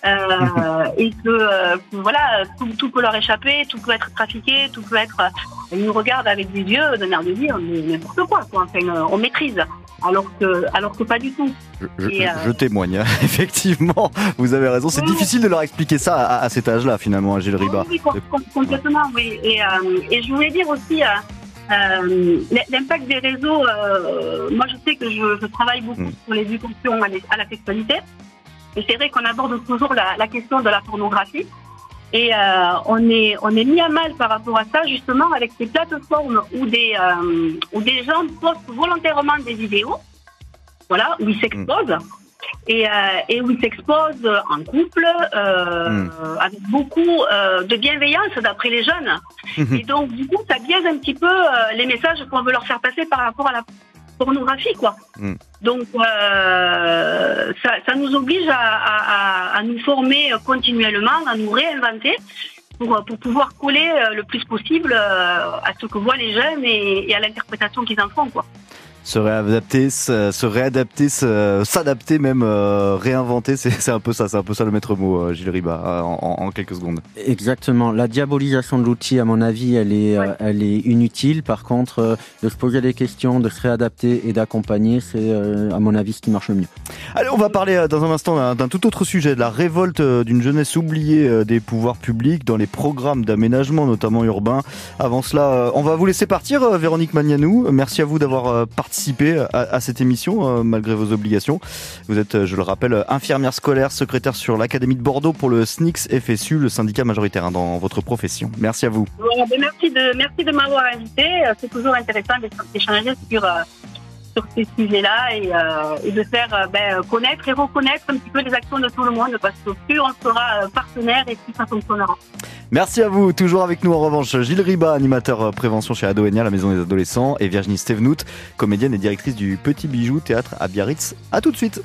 C: euh, et que euh, voilà, tout, tout, peut leur échapper, tout peut être trafiqué, tout peut être. Euh, ils nous regardent avec des yeux d'un air de dire n'importe quoi, quoi. Enfin, on maîtrise. Alors que, alors que pas du tout.
B: Je, je, témoigne, effectivement, vous avez raison. C'est difficile de leur expliquer ça à, à cet âge-là, finalement, à Gilles Riba.
C: Oui, complètement, oui. Et, et, je voulais dire aussi, l'impact des réseaux, moi je sais que je, je travaille beaucoup mm. sur l'éducation à la sexualité. Et c'est vrai qu'on aborde toujours la, la, question de la pornographie. Et euh, on, est, on est mis à mal par rapport à ça, justement, avec ces plateformes où des, euh, où des gens postent volontairement des vidéos, voilà, où ils s'exposent. Et, euh, et, où ils s'exposent en couple, euh, mm. avec beaucoup de bienveillance d'après les jeunes. et donc, du coup, ça biaise un petit peu les messages qu'on veut leur faire passer par rapport à la pornographie, quoi. Mm. Donc, euh, ça, ça, nous oblige à, à, à, nous former continuellement, à nous réinventer pour, pour pouvoir coller euh, le plus possible euh, à ce que voient les jeunes et, et à l'interprétation qu'ils en font, quoi
B: se réadapter, se, réadapter, s'adapter même, euh, réinventer, c'est un peu ça, c'est un peu ça le maître mot, euh, Gilles Riba, euh, en, quelques secondes.
E: Exactement. La diabolisation de l'outil, à mon avis, elle est, elle est inutile. Par contre, de se poser des questions, de se réadapter et d'accompagner, c'est à mon avis ce qui marche le mieux.
B: Allez, on va parler dans un instant d'un tout autre sujet, de la révolte d'une jeunesse oubliée des pouvoirs publics dans les programmes d'aménagement, notamment urbain. Avant cela, on va vous laisser partir, Véronique Magnanou. Merci à vous d'avoir participé à, cette émission euh, malgré vos obligations. Vous êtes, euh, je le rappelle, infirmière scolaire, secrétaire sur l'Académie de Bordeaux pour le SNICS FSU, le syndicat majoritaire hein, dans votre profession. Merci à vous.
C: Ben, merci de, merci de m'avoir invité. Euh, c'est toujours intéressant d'échanger sur sur ces sujets-là et, euh, de faire euh, ben, connaître et reconnaître un petit peu les actions de tout le monde parce que plus on sera euh, partenaire et plus ça fonctionnera.
B: Merci à vous. Toujours avec nous en revanche Gilles Riba, animateur prévention chez Adoenia, la maison des adolescents, et Virginie Stevenout, comédienne et directrice du Petit Bijou Théâtre à Biarritz. À tout de suite.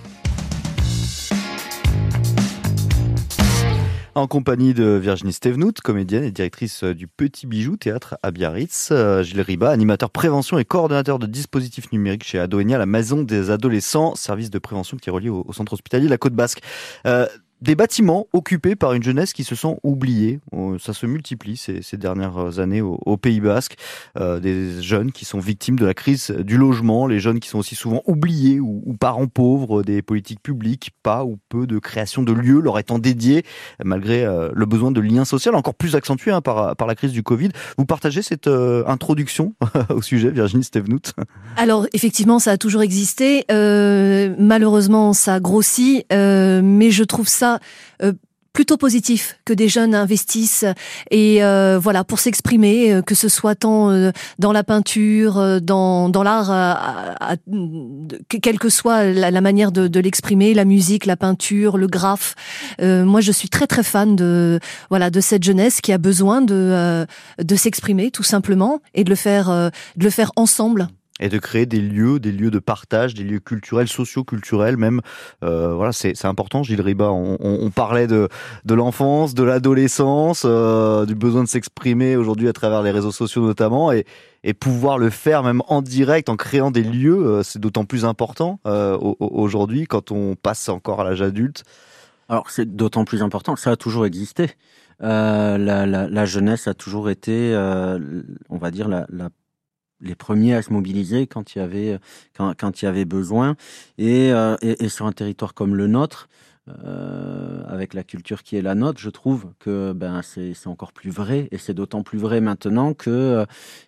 B: En compagnie de Virginie Stevenout, comédienne et directrice euh, du Petit Bijou Théâtre à Biarritz, euh, Gilles Riba, animateur prévention et coordonnateur de dispositifs numériques chez Adoenia, la maison des adolescents, service de prévention qui est relié au, centre hospitalier de la Côte Basque. Euh, des bâtiments occupés par une jeunesse qui se sent oubliée. Oh, ça se multiplie ces, dernières années au, Pays Basque. Euh, des jeunes qui sont victimes de la crise du logement, les jeunes qui sont aussi souvent oubliés ou, parents pauvres des politiques publiques, pas ou peu de création de lieux leur étant dédiés, malgré euh, le besoin de liens sociaux encore plus accentué hein, par, la crise du Covid. Vous partagez cette euh, introduction au sujet, Virginie Stevenout?
D: Alors effectivement, ça a toujours existé. Euh, malheureusement, ça grossit, mais je trouve ça euh, plutôt positif que des jeunes investissent et euh, voilà pour s'exprimer, euh, que ce soit tant dans la peinture, dans, dans l'art, quelle que soit la, manière de, de l'exprimer, la musique, la peinture, le graphe. moi, je suis très très fan de voilà de cette jeunesse qui a besoin de de s'exprimer tout simplement et de le faire de le faire ensemble
B: et de créer des lieux, des lieux de partage, des lieux culturels, socio-culturels même. Euh, voilà, c'est important, Gilles Riba. On, on, parlait de, de l'enfance, de l'adolescence, euh, du besoin de s'exprimer aujourd'hui à travers les réseaux sociaux notamment, et, et pouvoir le faire même en direct, en créant des lieux, euh, c'est d'autant plus important euh, aujourd'hui quand on passe encore à l'âge adulte.
E: Alors c'est d'autant plus important, ça a toujours existé. Euh, la, la, la, jeunesse a toujours été, euh, on va dire, la, la les premiers à se mobiliser quand il y avait quand, quand il y avait besoin. Euh, et, et, sur un territoire comme le nôtre euh, avec la culture qui est la nôtre, je trouve que ben c'est encore plus vrai et c'est d'autant plus vrai maintenant que euh,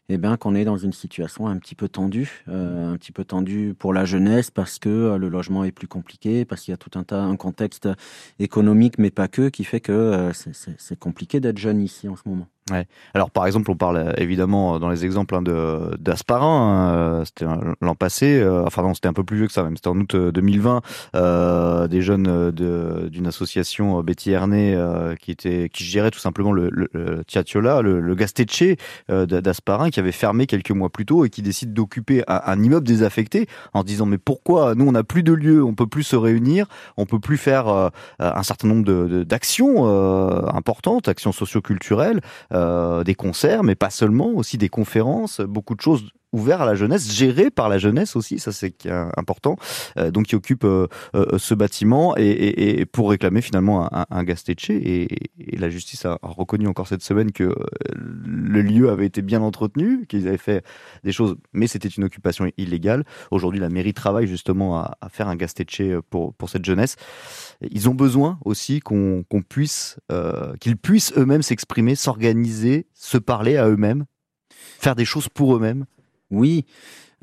E: eh ben qu'on est dans une situation un petit peu tendue, euh, un petit peu tendue pour la jeunesse parce que euh, le logement est plus compliqué, parce qu'il y a tout un tas un contexte économique mais pas que qui fait que c'est compliqué d'être jeune ici en ce moment.
B: Ouais. Alors par exemple, on parle évidemment dans les exemples hein, de d'Asparin. Hein, c'était l'an passé. enfin non, c'était un peu plus vieux que ça. Même c'était en août 2020. Euh, des jeunes d'une association Betty Erné qui était qui gérait tout simplement le, le, le Gastecce d'Asparin, qui avait fermé quelques mois plus tôt et qui décide d'occuper un, immeuble désaffecté en disant mais pourquoi nous on n'a plus de lieu, on peut plus se réunir, on peut plus faire un certain nombre d'actions importantes, actions socioculturelles. Euh, des concerts, mais pas seulement, aussi des conférences, beaucoup de choses ouvertes à la jeunesse, gérées par la jeunesse aussi, ça c'est important, euh, donc qui occupe euh, ce bâtiment et, pour réclamer finalement un, un et, la justice a, reconnu encore cette semaine que le lieu avait été bien entretenu, qu'ils avaient fait des choses, mais c'était une occupation illégale. Aujourd'hui, la mairie travaille justement à, faire un Gastecce pour, pour cette jeunesse. Ils ont besoin aussi qu'on puisse, qu'ils puissent eux-mêmes s'exprimer, s'organiser se parler à eux-mêmes, faire des choses pour eux-mêmes
E: Oui.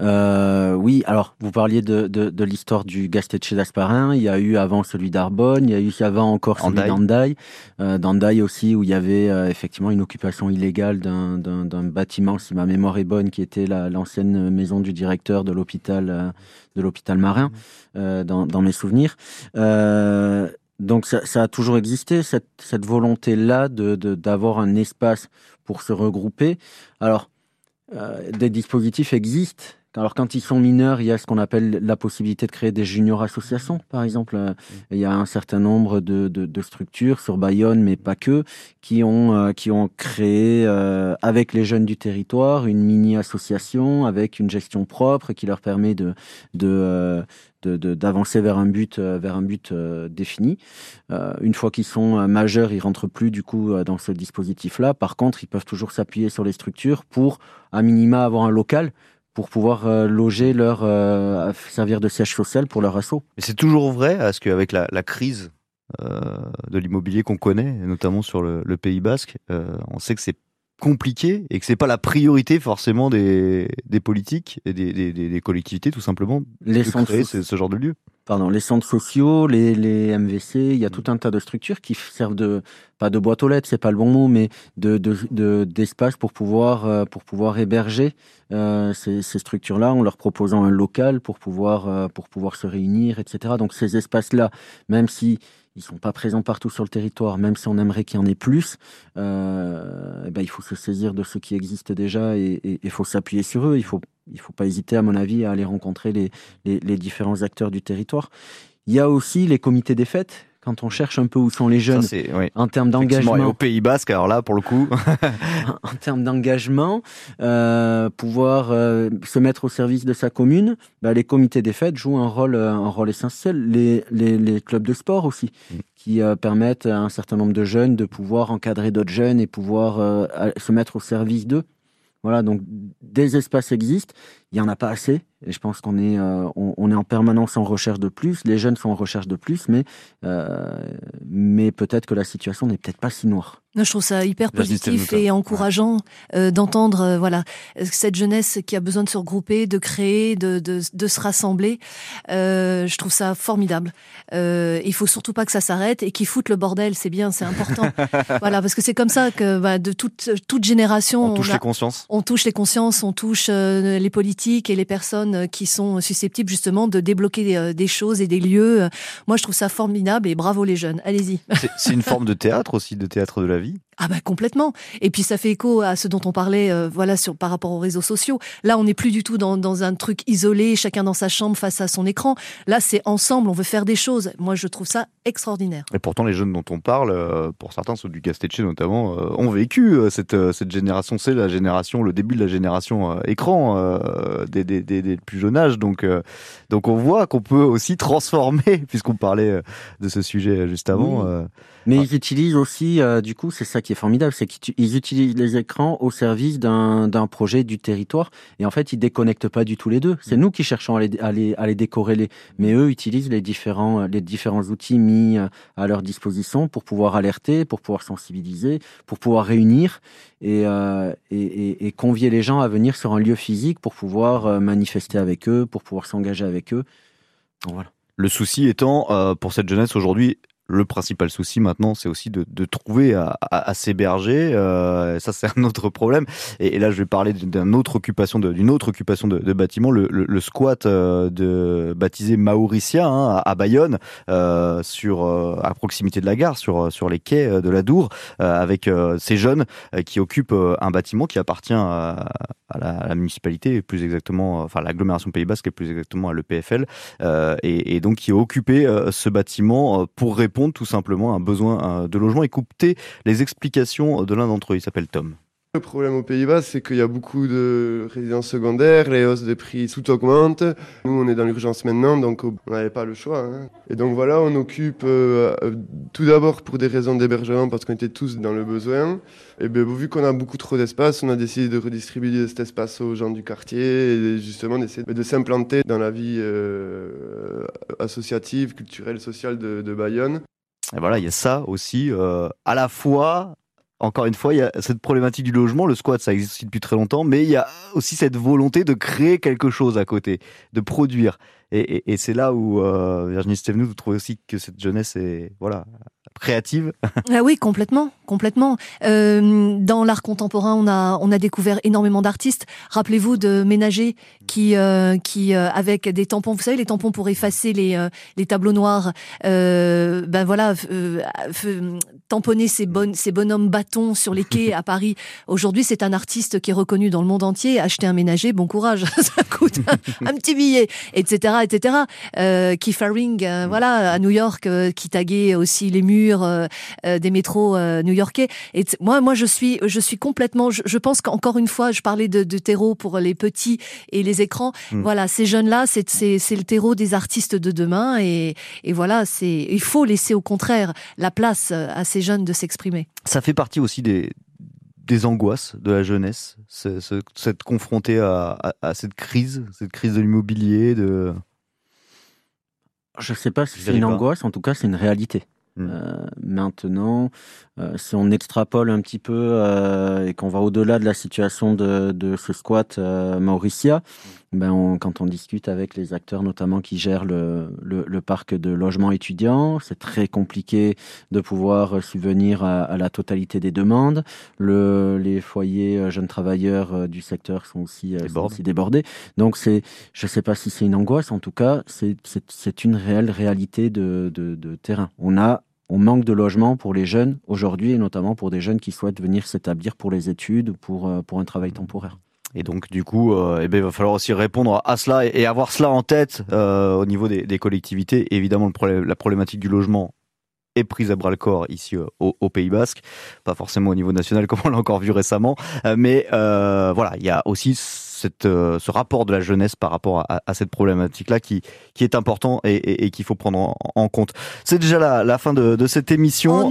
E: Euh, oui, alors vous parliez de, de, l'histoire du Gastecce d'Asparin. Il y a eu avant celui d'Arbonne, il y a eu avant encore celui d'Andaï. Euh, D'Andaï aussi, où il y avait euh, effectivement une occupation illégale d'un bâtiment, si ma mémoire est bonne, qui était l'ancienne maison du directeur de l'hôpital euh, de l'hôpital marin, euh, dans, dans, mes souvenirs. Euh, donc ça, ça, a toujours existé, cette, cette volonté-là de, d'avoir un espace pour se regrouper. Alors, des dispositifs existent alors quand ils sont mineurs, il y a ce qu'on appelle la possibilité de créer des junior associations, par exemple. Euh, il y a un certain nombre de, de, de structures sur Bayonne, mais pas que, qui ont euh, qui ont créé euh, avec les jeunes du territoire une mini association avec une gestion propre qui leur permet de de d'avancer vers un but vers un but défini. une fois qu'ils sont majeurs, ils rentrent plus du coup dans ce dispositif-là. Par contre, ils peuvent toujours s'appuyer sur les structures pour à minima avoir un local pour pouvoir euh, loger leur euh, servir de siège social pour leur assaut.
B: Mais c'est toujours vrai, est-ce qu'avec la, la crise euh, de l'immobilier qu'on connaît, notamment sur le, le Pays Basque, on sait que c'est compliqué et que c'est pas la priorité forcément des, des politiques et des, des, des collectivités tout simplement les de créer ce, ce, genre de lieu.
E: Pardon, les centres sociaux, les, les MVC, il y a tout un tas de structures qui servent de pas de boîte aux lettres, c'est pas le bon mot, mais de d'espace de, pour pouvoir euh, pour pouvoir héberger euh, ces, ces structures-là en leur proposant un local pour pouvoir euh, pour pouvoir se réunir, etc. Donc ces espaces-là, même si ils sont pas présents partout sur le territoire, même si on aimerait qu'il y en ait plus, euh, eh ben, il faut se saisir de ce qui existe déjà et il faut s'appuyer sur eux. Il faut, il faut pas hésiter, à mon avis, à aller rencontrer les, les, les différents acteurs du territoire. Il y a aussi les comités des fêtes quand on cherche un peu où sont les jeunes
B: oui.
E: en termes d'engagement.
B: au Pays Basque, alors là, pour le coup.
E: en termes d'engagement, euh, pouvoir euh, se mettre au service de sa commune, bah, les comités des fêtes jouent un rôle, euh, un rôle essentiel. Les, les, clubs de sport aussi, mm. qui euh, permettent à un certain nombre de jeunes de pouvoir encadrer d'autres jeunes et pouvoir euh, se mettre au service d'eux. Voilà, donc des espaces existent. Il y en a pas assez. Et je pense qu'on est, euh, on, est en permanence en recherche de plus. Les jeunes sont en recherche de plus, mais, euh, mais peut-être que la situation n'est peut-être pas si noire.
D: Je trouve ça hyper positif et encourageant euh, d'entendre euh, voilà cette jeunesse qui a besoin de se regrouper, de créer, de, de, de se rassembler. Euh, je trouve ça formidable. Euh, il faut surtout pas que ça s'arrête et qu'ils foutent le bordel. C'est bien, c'est important. voilà, parce que c'est comme ça que bah, de toute toute génération,
B: on touche les consciences.
D: On touche les consciences, on touche euh, les politiques et les personnes qui sont susceptibles justement de débloquer des, euh, des choses et des lieux. Moi, je trouve ça formidable et bravo les jeunes. Allez-y.
B: C'est une forme de théâtre aussi, de théâtre de la vie?
D: Ah bah complètement. Et puis ça fait écho à ce dont on parlait, euh, voilà, sur par rapport aux réseaux sociaux. Là, on n'est plus du tout dans, dans, un truc isolé, chacun dans sa chambre face à son écran. Là, c'est ensemble, on veut faire des choses. Moi, je trouve ça extraordinaire.
B: Et pourtant, les jeunes dont on parle, euh, pour certains, ceux du Castelletche notamment, euh, ont vécu cette, cette génération. C'est la génération, le début de la génération écran des, des, des, des, plus jeunes âges. Donc, donc on voit qu'on peut aussi transformer, puisqu'on parlait de ce sujet juste avant.
E: Mais ils utilisent aussi, du coup, c'est ça qui est formidable, c'est qu'ils utilisent les écrans au service d'un projet du territoire et en fait ils déconnectent pas du tout les deux. C'est mm. nous qui cherchons à les, à les, à les décorréler, mais eux utilisent les différents, les différents outils mis euh, à leur disposition pour pouvoir alerter, pour pouvoir sensibiliser, pour pouvoir réunir et, euh, et, et, et convier les gens à venir sur un lieu physique pour pouvoir euh, manifester avec eux, pour pouvoir s'engager avec eux. voilà.
B: Le souci étant, euh, pour cette jeunesse aujourd'hui, le principal souci maintenant, c'est aussi de, de, trouver à, à, s'héberger. Euh, ça, c'est un autre problème. Et, là, je vais parler d'une autre occupation, d'une autre occupation de, de bâtiment, le, le, le, squat euh, de baptisé Mauricia hein, à, Bayonne, euh, sur euh, à proximité de la gare, sur sur les quais de la Dour, euh, avec ces jeunes qui occupent un bâtiment qui appartient à, à la, municipalité, plus exactement, enfin l'agglomération Pays Basque, et plus exactement à l'EPFL, et, et, donc qui a occupé ce bâtiment pour répondre tout simplement à un besoin de logement. Écoutez les explications de l'un d'entre eux. Il s'appelle Tom.
G: Le problème au Pays-Bas, c'est qu'il y a beaucoup de résidences secondaires, les hausses de prix tout augmentent. Nous, on est dans l'urgence maintenant, donc on n'avait pas le choix. Hein. Et donc voilà, on occupe euh, tout d'abord pour des raisons d'hébergement, parce qu'on était tous dans le besoin. Et bien, vu qu'on a beaucoup trop d'espace, on a décidé de redistribuer cet espace aux gens du quartier et justement d'essayer de s'implanter dans la vie euh, associative, culturelle, sociale de, Bayonne.
B: Et voilà, il y a ça aussi, euh, à la fois encore une fois, il y a cette problématique du logement. Le squat, ça existe depuis très longtemps, mais il y a aussi cette volonté de créer quelque chose à côté, de produire. Et, et, c'est là où euh, Virginie Stevenou, vous trouvez aussi que cette jeunesse est voilà créative.
D: Ah oui, complètement, complètement. Euh, dans l'art contemporain, on a on a découvert énormément d'artistes. Rappelez-vous de Ménager qui euh, qui euh, avec des tampons, vous savez les tampons pour effacer les les tableaux noirs. Ben voilà, tamponner ces bonnes ces bonhommes bâtons sur les quais à Paris. Aujourd'hui, c'est un artiste qui est reconnu dans le monde entier. Acheter un Ménager, bon courage, ça coûte un, un petit billet, etc., etc. Euh, Keith Haring, voilà, à New York, qui taguait aussi les murs euh, euh, des métros euh, new-yorkais. Et moi, moi, je suis, je suis complètement. Je, pense qu'encore une fois, je parlais de, de, terreau pour les petits et les écrans. Mm. Voilà, ces jeunes-là, c'est, c'est, le terreau des artistes de demain. Et, et voilà, c'est, il faut laisser au contraire la place à ces jeunes de s'exprimer.
B: Ça fait partie aussi des, des angoisses de la jeunesse, cette confrontée à, à, à, cette crise, cette crise de l'immobilier, de.
E: Je sais pas si c'est une angoisse, en tout cas c'est une réalité. Mmh. Euh, maintenant, euh, si on extrapole un petit peu euh, et qu'on va au-delà de la situation de, de ce squat euh, Mauricia, ben on, quand on discute avec les acteurs notamment qui gèrent le, le, le parc de logements étudiants, c'est très compliqué de pouvoir subvenir à, à la totalité des demandes. Le, les foyers euh, jeunes travailleurs euh, du secteur sont aussi, sont aussi débordés. Donc c'est, je sais pas si c'est une angoisse, en tout cas c'est une réelle réalité de, de, de terrain. On a on manque de logements pour les jeunes aujourd'hui, et notamment pour des jeunes qui souhaitent venir s'établir pour les études ou pour, euh, pour un travail temporaire.
B: Et donc, du coup, euh, eh ben, il va falloir aussi répondre à cela et, avoir cela en tête euh, au niveau des, des collectivités. Évidemment, le problème, la problématique du logement est prise à bras le corps ici euh, au, au, Pays Basque, pas forcément au niveau national comme on l'a encore vu récemment, mais voilà, il y a aussi cette, euh, ce rapport de la jeunesse par rapport à, à cette problématique-là qui, qui est important et, et, et qu'il faut prendre en, en compte. C'est déjà la, la, fin de, de cette émission.
D: Oh non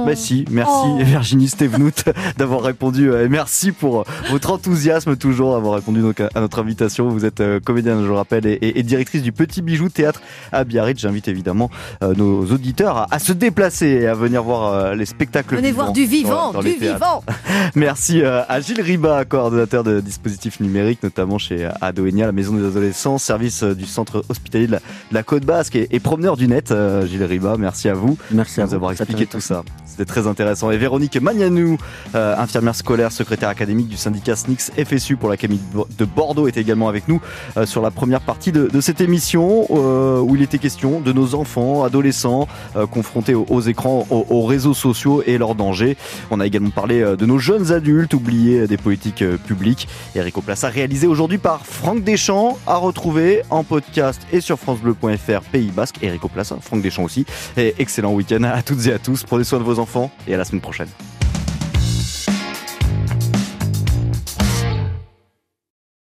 D: Non.
B: Bah si, merci
D: Oh.
B: Virginie Stevenout d'avoir répondu euh, et merci pour votre enthousiasme toujours d'avoir répondu donc à notre invitation. Vous êtes euh, comédienne, je le rappelle, et, directrice du Petit Bijou Théâtre à Biarritz. J'invite évidemment euh, nos auditeurs à, à se déplacer et à venir voir euh, les spectacles
D: Venez voir du vivant,
B: dans- dans
D: du vivant.
B: Merci euh, à Gilles Riba, coordonnateur de dispositifs numériques, notamment chez Adoenia, la maison des adolescents, service euh, du centre hospitalier de la, de la Côte Basque et, et promeneur du net. euh, Gilles Riba, merci à vous
E: Merci
B: de
E: à
B: nous
E: vous.
B: avoir expliqué tout ça. C'était très intéressant. Et Véronique Magnanou, euh, infirmière scolaire, secrétaire académique du syndicat SNICS FSU pour l'Académie de Bo- de Bordeaux, était également avec nous euh, sur la première partie de, cette émission euh, où il était question de nos enfants, adolescents confrontés aux, écrans, aux, aux réseaux sociaux et leurs dangers. On a également parlé de nos jeunes adultes oubliés des politiques publiques. Eric Plaça réalisé aujourd'hui par Franck Deschamps, à retrouver en podcast et sur francebleu.fr Pays Basque. Eric Plaça, Franck Deschamps aussi. Et excellent week-end à toutes et à tous. Prenez soin de vos enfants et à la semaine prochaine.